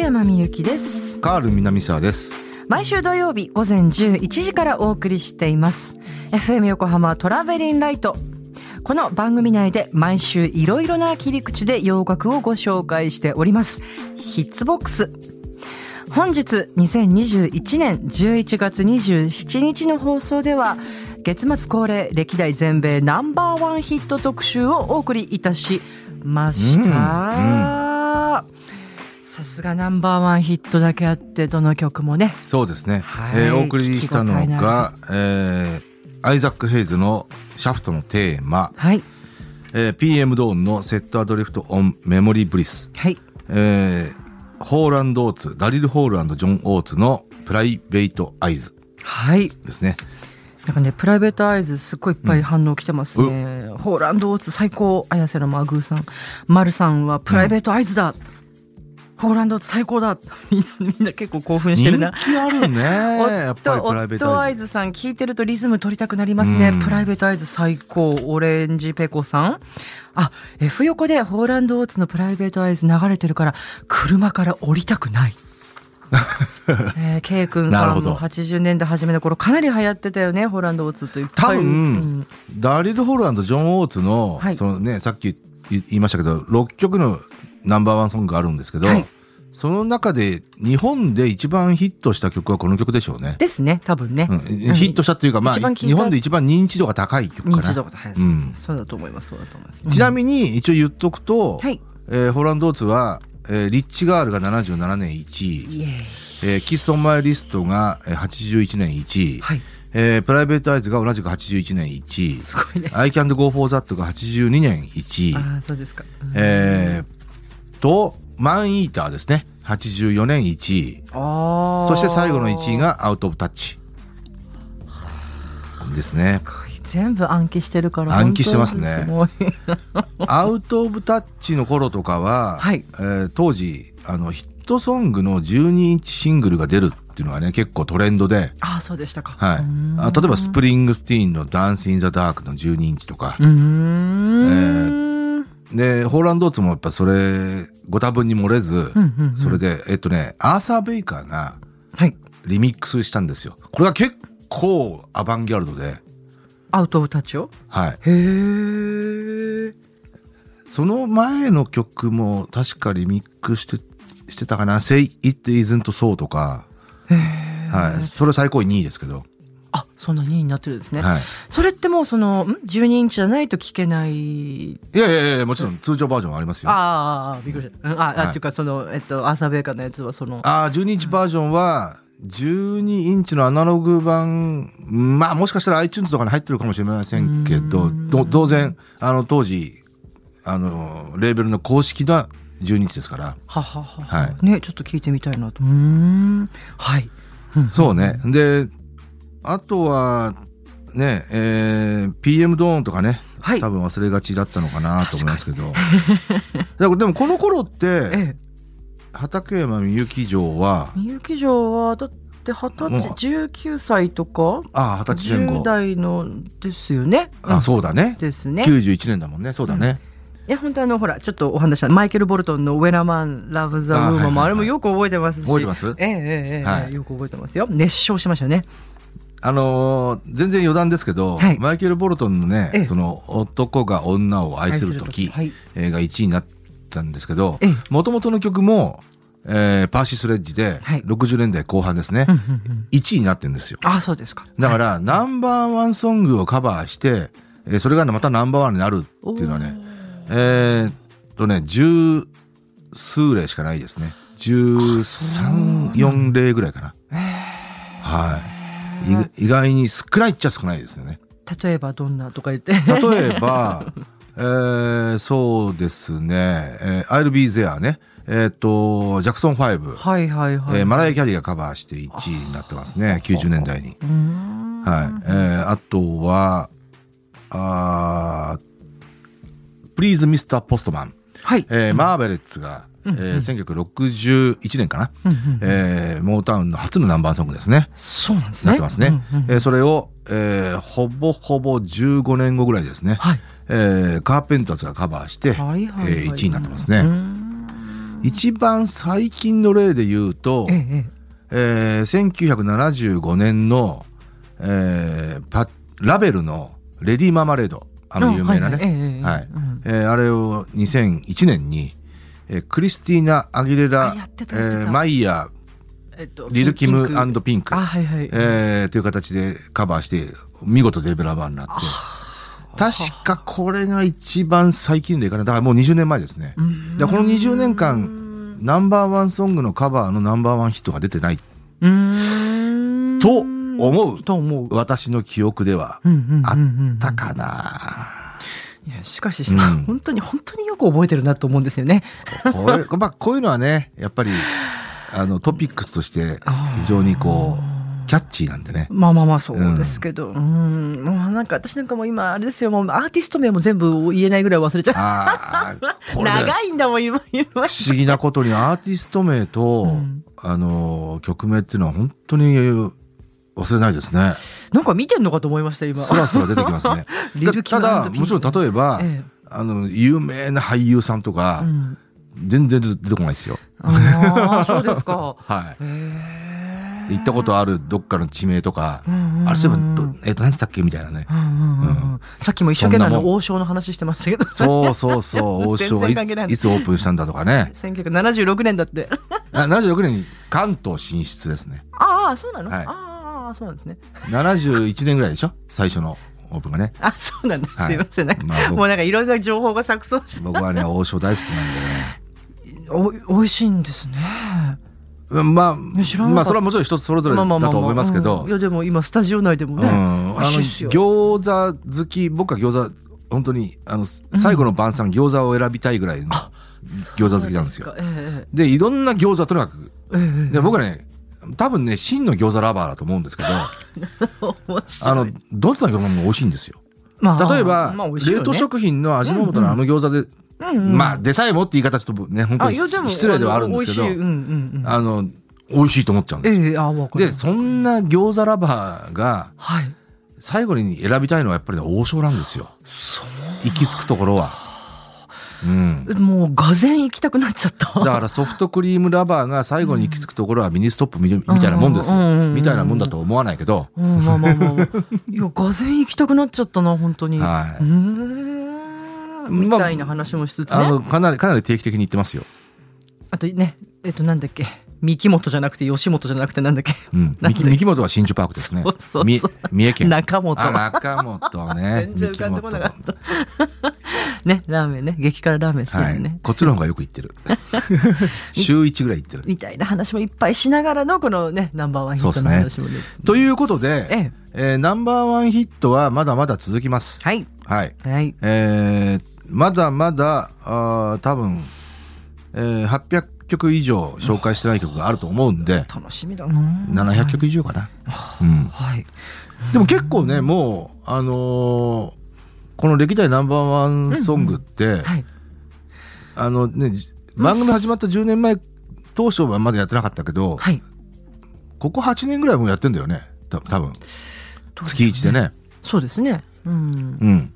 畠山みゆきです。カール南沢です。毎週土曜日午前11時からお送りしています。FM 横浜トラベリンライト。この番組内で毎週いろいろな切り口で洋楽をご紹介しております。ヒッツボックス。本日2021年11月27日の放送では月末恒例歴代全米ナンバーワンヒット特集をお送りいたしました、さすがナンバーワンヒットだけあってどの曲もね。そうですね、はい。えーお送りしたのが、えーアイザック・ヘイズの「シャフト」のテーマ、はい。えー PM ドーンの「セット・アドリフト・オン・メモリー・ブリス」はい。えーホールオーツダリル・ホールジョン・オーツの「プライベート・アイズ。はい」ですね。なんかねプライベートアイズすっごいいっぱい反応来てますね、ホーランドオーツ最高綾瀬のマグーさん。丸さんはプライベートアイズだ、ホーランド最高だ。みんなみんな結構興奮してるな。人気あるね。やっぱりプライベートアイズ。さん聞いてるとリズム取りたくなりますね、うん。プライベートアイズ最高オレンジペコさん。あ F 横でホーランドオーツのプライベートアイズ流れてるから車から降りたくない。えー、K 君さんも80年代初めの頃かなり流行ってたよねホーランドオーツといっぱい。多分うん。ダリル・ホールジョン・オーツの,、はい。そのね、さっき言いましたけど6曲のナンバーワンソングがあるんですけど、はい。その中で日本で一番ヒットした曲はこの曲でしょうね。ですね多分ね、うん、ヒットしたっていうか、まあ、日本で一番認知度が高い曲かな。認知度が高いです、うん。そうだと思います。そうだと思います。ちなみに一応言っとくと、はい。えーホランドーツは、えーリッチガールが77年1位、えーキス・オン・マイ・リストがえー81年1位、はい。えープライベート・アイズが同じく81年1位、すごいね I Can't Go For That が82年1位、ああそうですか、うんえーと、マン・イーターですね。84年1位。ああそして最後の1位がアウト・オブ・タッチ。ですね。全部暗記してるから暗記してますね アウト・オブ・タッチの頃とかは、はいえー当時、あの、ヒットソングの12インチシングルが出るっていうのがね、結構トレンドで、ああそうでしたかはい。あ例えば、スプリングスティーンのダンス・イン・ザ・ダークの12インチとかう、ーん、で、ホーランドーツもやっぱそれ、ご多分に漏れず、それで、えっとね、アーサー・ベイカーが、はいリミックスしたんですよ。これが結構アバンギャルドで、アウト・オブ・タッチを？はい。へえその前の曲も確かリミックスして、してたかな ?Say It Isn't So とか、はい。それ最高位2位ですけど、あそんな2位になってるんですね、はい。それってもうそのん？12インチじゃないと聞けない。いやいやいや、もちろん通常バージョンありますよ。あああびっくりした。うん。あ、あはい。っていうかそのえっとアーサー・ベイカーのやつはその。あー、12インチバージョンは、12インチのアナログ版、まあもしかしたら iTunes とかに入ってるかもしれませんけど、ど当然、あの当時、あの、レーベルの公式な12インチですから、はははは。はねちょっと聞いてみたいなと。うーん。はい、うん。そうね。で、あとは、ね、えー PM ドーンとかね、はい多分忘れがちだったのかなと思いますけど。でもこの頃って、ええ畠山みゆき城は、みゆき城はだって二十歳19歳とか？ああ、二十歳前10後。代のですよね。あ、うんそうだね。ですね。91年だもんね。そうだね。いや本当あのほらちょっとお話したマイケル・ボルトンの「When a Man Loves a あはいはい Woman」はいもあれもよく覚えてますし覚えてます？ええええええはいよく覚えてますよ熱唱しましたねあのー全然余談ですけど、はい。マイケル・ボルトンのね、ええ。その男が女を愛する時はい。えーが1位になったんですけどええ、もともとの曲も、えーパーシー・スレッジではい。60年代後半ですね、うんうんうん。1位になってるんですよ。あそうですか。だから、ナンバーワンソングをカバーして、えーそれがまたナンバーワンになるっていうのはね、えーっとね、十数例しかないですね。十三、四例ぐらいかな。はい。い意外に少ないっちゃ少ないですよね。例えばどんなとか言って例えば、えーそうですね、えー I'll be there ね。えーっと、ジャクソン5。はいはいはい、えーマライア・キャリーがカバーして1位になってますね。90年代に。はい。えーあとは、あー Please Mr. Postman。はい、えーマーベレッツが、えー1961年かな、うんうんえーモータウンの初のナンバーソングですね。そうなんですね。なってますね。うんうんえーそれを、えーほぼほぼ15年後ぐらいですね。はい。えーカーペンターズがカバーして、はいはいはいえー1位になってますね。うーん。一番最近の例で言うと、えええー1975年の、えーパラベルの「レディ・ママレード」あの有名なね、はいはい。ええええはい。うんえーあれを2001年に、えークリスティーナ・アギレラえーマイヤえっとー、リル・キムピンク。ピンク。あ、はいはい。えーという形でカバーして見事ゼブラバーになって。確かこれが一番最近でいかな。いだからもう20年前ですね。うん。でこの20年間ナンバーワンソングのカバーのナンバーワンヒットが出てない。うん。と思う。と思う。私の記憶ではあったかないやしかしさ、うん本当に本当によく覚えてるなと思うんですよね。これ、まあ、こういうのはねやっぱりあのトピックスとして非常にこうキャッチーなんでねまあまあまあそうですけど、うん、もうなんか私なんかもう今あれですよ、もうアーティスト名も全部言えないぐらい忘れちゃう。長いんだもん今今。不思議なことにアーティスト名と、うんあの曲名っていうのは本当に忘れないですね。なんか見てんのかと思いました今。そらそら出てきますね。たムだもちろん例えば、えあの有名な俳優さんとえか、うん、全然出てこないですよ。ああそうですか。はい。行ったことあるどっかの地名とか、うんうんあれそういえばどえっ、と何つったっけみたいなね。うんうんうんうんうんさっきも一生懸命の王将の話してましたけど。そうそうそう 王将がいついつオープンしたんだとかね。1976年だって。あ76年に関東進出ですね。ああそうなの、はいああそうなんですね。71年ぐらいでしょ？最初のオープンがね。あそうなんだ。はいすいません。なんかまあ僕もうなんかいろんな情報が錯綜して。僕はね王将大好きなんでね。お美味しいんですね。うんまあや知らなかったまあそれはもちろん一つそれぞれだと思いますけどうんいやでも今スタジオ内でもね、うん、あの美味しいっすよ餃子好き僕は餃子本当にあの最後の晩餐、餃子を選びたいぐらいの餃子好きなんですよそうかえでいろんな餃子とにかくえええええで僕はね多分ね真の餃子ラバーだと思うんですけど あのどんな餃子も美味しいんですよ。まあ例えば、まあね。冷凍食品の味の素のあの餃子で、うん。うんまあでさえもって言い方ちょっとね本当に失礼ではあるんですけどあの美味しい。うんうんうん。あの美味しいと思っちゃうんですよ、ええあわかるでそんな餃子ラバーがはい。最後に選びたいのはやっぱりね王将なんですよ。行き着くところは。うん、もうがぜん行きたくなっちゃった。だからソフトクリームラバーが最後に行き着くところはミニストップみみたいなもんですよ。みたいなもんだと思わないけど、うんまあまあまあまあいやがぜん行きたくなっちゃったな本当に。はい。うーん。みたいな話もしつつね、あのかなりかなり定期的に言ってますよ。あとね、えっと、なんだっけ、三木本じゃなくて、吉本じゃなくて、なんだっけ、うん、三木本は新宿パークですね。そうそう三重県。中本。あ中本ね。全然浮かんでこなかった。ね、ラーメンね、激辛ラーメン好きはいですね。こっちの方がよく行ってる。週一ぐらい行ってる。みたいな話もいっぱいしながらの、このね、ナンバーワンヒットの話もね。ということで、ええ、えーナンバーワンヒットはまだまだ続きます。はい。はい。はい。えーまだまだあー多分、えー800曲以上紹介してない曲があると思うんで 楽しみだな。700曲以上かな、うん、はい。でも結構ねもうあのーこの歴代ナンバーワンソングって、はい。あのねじ番組始まった10年前当初はまだやってなかったけど、はい。ここ8年ぐらいもうやってんだよねた多分月1でね。そうですね。うん。うん、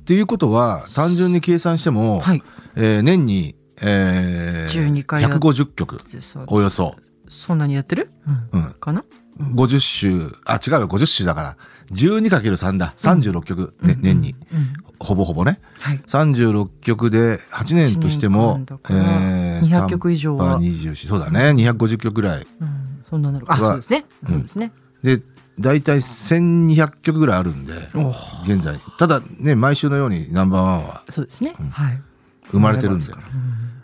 っていうことは単純に計算しても、はい。えー年に、えー、12回やっ150曲。およそ、そんなにやってる？うん。うん、かな？50週。あ違うよ。50週だから。12×3 だ。36曲、ね年に。うん。ほぼほぼね。はい。36曲で8年としてもえー200曲以上は。3パー24そうだね。250曲ぐらい。うん。そんななるか。そうですね。うん。そうですね。で大体1200曲ぐらいあるんでお。現在。ただね毎週のようにナンバーワンは。そうですね。うん。はい。生まれてるんで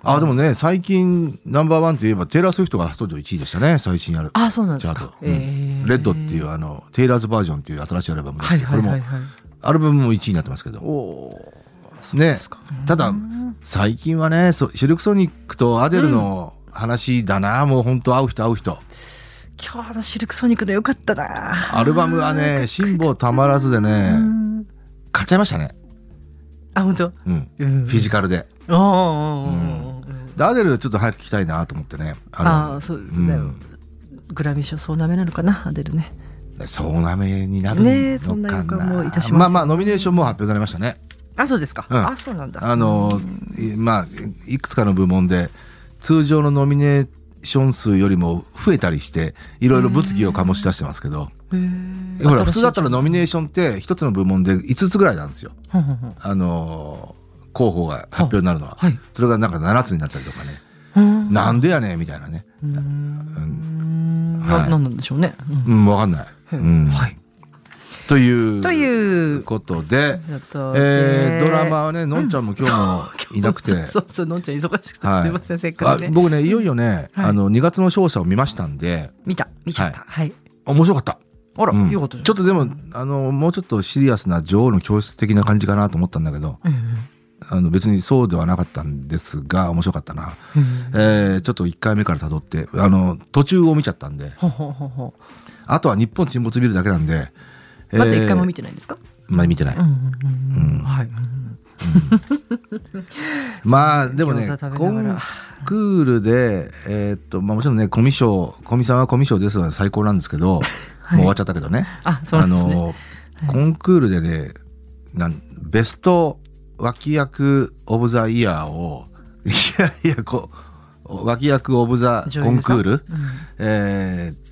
あでもね最近ナンバーワンといえばテイラー・スウィフトが初登場1位でしたね。最新ある。あ、そうなんですか。レッドっていうあのテイラーズバージョンっていう新しいアルバムですはいけど、これも。アルバムも1位になってますけど。ね。ただうん最近はねそシルクソニックとアデルの話だな、もう本当会う人会う人。今日のシルクソニックの良かったな。アルバムはね辛抱たまらずでうねん。買っちゃいましたね、あ、本当？うん、うん。フィジカルで。おーおーおーおーでアデルちょっと早く聞きたいなと思ってね。ああ、そうですね。うん。グラミー賞総なめなのかな、アデルね。そうなめになるねそんな予感もいたしますまあまあノミネーションも発表になりましたね。あ、そうですか。うん。あ、そうなんだ。あのまあいくつかの部門で通常のノミネーション数よりも増えたりしていろいろ物議を醸し出してますけどほら普通だったらノミネーションって一つの部門で5つぐらいなんですよ。あのー候補が発表になるのは、はい。それがなんか7つになったりとかね、うんなんでやねんみたいなね、うーん。はい。ななんなんでしょうね。ううんん、わかんない。うん。はい。というという。ことで、えードラマはねのんちゃんも今日もいなくて、そうそうのんちゃん忙しくて、はい。すいませんせっかあくね。僕ねいよいよね、はい。あの2月の勝者を見ましたんで。見た見ちゃった。はい、面白かった。あら、うん。よかったちょっとでもあのもうちょっとシリアスな女王の教室的な感じかなと思ったんだけどうんあの別にそうではなかったんですが面白かったな、うん。えーちょっと1回目から辿ってあの途中を見ちゃったんで。あとは日本沈没見るだけなんで、まだ一回も見見てないんですか、まあ見てない、うんまあでもねコンクールでえーっとまあもちろんねコミ賞コミさんはコミ賞ですは最高なんですけど、は いもう終わっちゃったけどね。あそうですね、のコンクールでねなんベスト脇役オブザイヤーを いやいやこう脇役オブザコンクール、うん。えー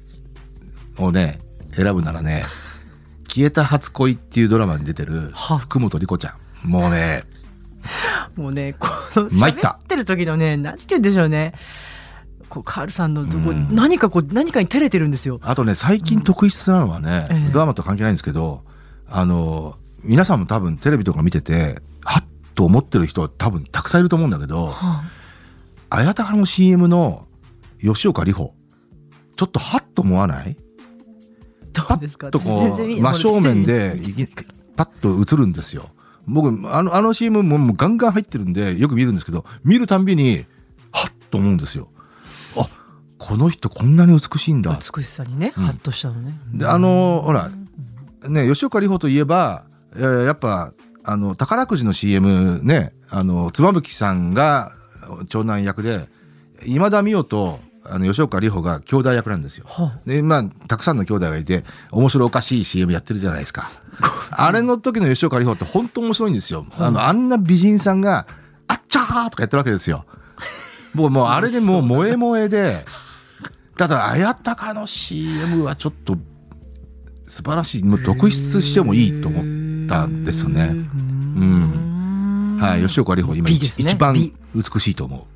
をね選ぶならね「消えた初恋」っていうドラマに出てるは。福本莉子ちゃん。もうね。もうねこの参った。喋ってる時のねなんて言うんでしょうねこうカールさんのとこ、うん。何かこう何かに照れてるんですよ。あとね最近特筆なのはね、ええ。ドラマと関係ないんですけどあの皆さんも多分テレビとか見ててはっと思ってる人多分たくさんいると思うんだけど、はあ。綾鷹の CM の吉岡里帆ちょっとハッと思わない？どうですか？とこう真正面でいきパッと映るんですよ。僕あのあの CM ももうガンガン入ってるんでよく見るんですけど見るたんびにハッと思うんですよ。あこの人こんなに美しいんだ美しさにね、うんハッとしたのねであのほらね吉岡里帆といえばえーやっぱあの宝くじの CM ねあの妻夫木さんが長男役で今田美桜とあの吉岡里帆が兄弟役なんですよ。はでまあたくさんの兄弟がいて面白おかしい CM やってるじゃないですか。あれの時の吉岡里帆って本当面白いんですよ。あのあんな美人さんが「あっちゃー!」とかやってるわけですよ。もうもうあれでもう萌え萌えでただ綾鷹の CM はちょっと素晴らしいもう特筆してもいいと思ったんですね。うん。はい、吉岡里帆今ね。一番美美しいと思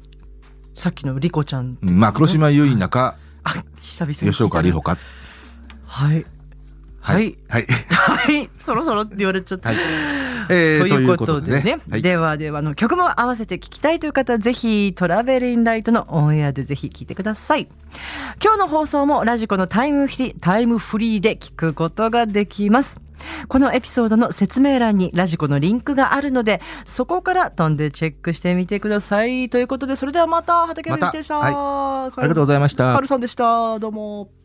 さっきのリコちゃん。う。うんまあ黒島結菜かあ久々吉岡里帆か。はい。はい。はい。はい。そろそろって言われちゃった、はいえーということでね。はい。ではではあの曲も合わせて聞きたいという方はぜひトラベリンライトのオンエアでぜひ聞いてください。今日の放送もラジコのタイムフリータイムフリーで聞くことができます。このエピソードの説明欄にラジコのリンクがあるのでそこから飛んでチェックしてみてください。ということでそれではまた畠山でした、はありがとうございました。カール。さんでした。どうも